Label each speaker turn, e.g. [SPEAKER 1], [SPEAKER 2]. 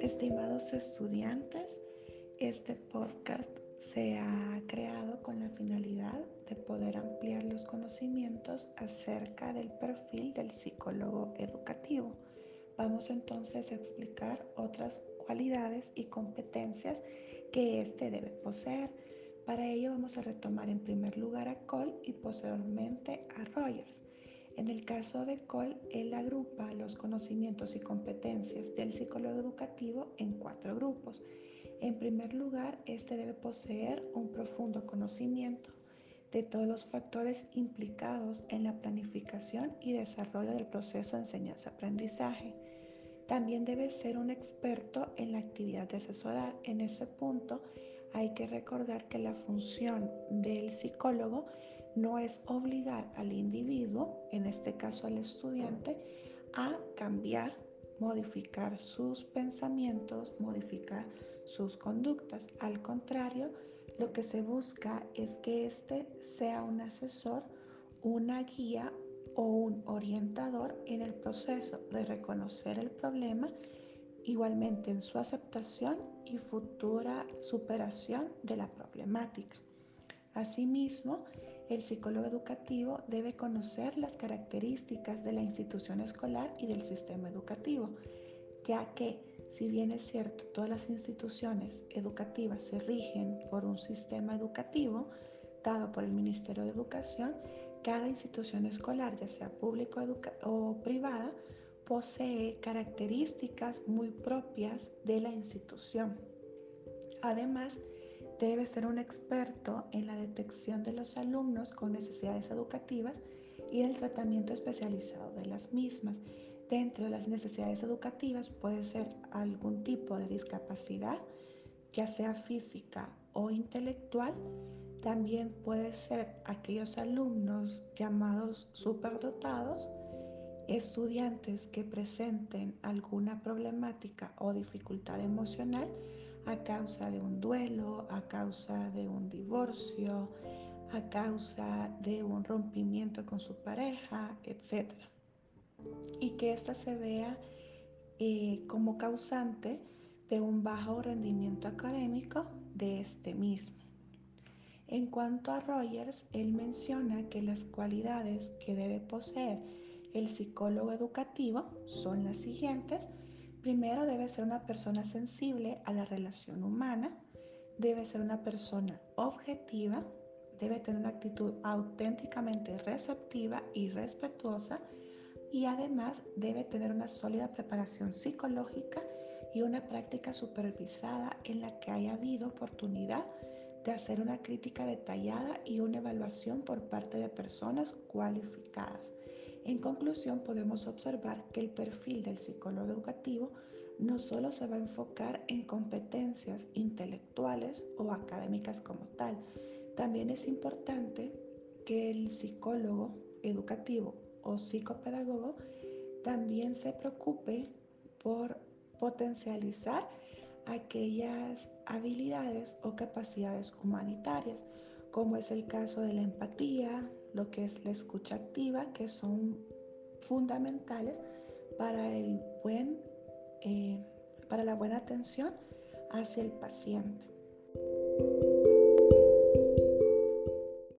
[SPEAKER 1] Estimados estudiantes, este podcast se ha creado con la finalidad de poder ampliar los conocimientos acerca del perfil del psicólogo educativo. Vamos entonces a explicar otras cualidades y competencias que éste debe poseer. Para ello vamos a retomar en primer lugar a Cole y posteriormente a Rogers. En el caso de Cole, él agrupa los conocimientos y competencias del psicólogo educativo en cuatro grupos. En primer lugar, este debe poseer un profundo conocimiento de todos los factores implicados en la planificación y desarrollo del proceso de enseñanza-aprendizaje. También debe ser un experto en la actividad de asesorar. En ese punto hay que recordar que la función del psicólogo no es obligar al individuo, en este caso al estudiante, a cambiar, modificar sus pensamientos, modificar sus conductas. Al contrario, lo que se busca es que éste sea un asesor, una guía o un orientador en el proceso de reconocer el problema, igualmente en su aceptación y futura superación de la problemática. Asimismo, el psicólogo educativo debe conocer las características de la institución escolar y del sistema educativo, ya que si bien es cierto, todas las instituciones educativas se rigen por un sistema educativo dado por el Ministerio de Educación, cada institución escolar, ya sea pública o privada, posee características muy propias de la institución. Además, debe ser un experto en la detección de los alumnos con necesidades educativas y el tratamiento especializado de las mismas. Dentro de las necesidades educativas puede ser algún tipo de discapacidad, ya sea física o intelectual. También puede ser aquellos alumnos llamados superdotados, estudiantes que presenten alguna problemática o dificultad emocional a causa de un duelo, a causa de un divorcio, a causa de un rompimiento con su pareja, etc y que ésta se vea eh, como causante de un bajo rendimiento académico de este mismo. En cuanto a Rogers, él menciona que las cualidades que debe poseer el psicólogo educativo son las siguientes. Primero, debe ser una persona sensible a la relación humana, debe ser una persona objetiva, debe tener una actitud auténticamente receptiva y respetuosa, y además debe tener una sólida preparación psicológica y una práctica supervisada en la que haya habido oportunidad de hacer una crítica detallada y una evaluación por parte de personas cualificadas. En conclusión, podemos observar que el perfil del psicólogo educativo no solo se va a enfocar en competencias intelectuales o académicas como tal, también es importante que el psicólogo educativo o psicopedagogo también se preocupe por potencializar aquellas habilidades o capacidades humanitarias, como es el caso de la empatía, lo que es la escucha activa, que son fundamentales para, el buen, eh, para la buena atención hacia el paciente.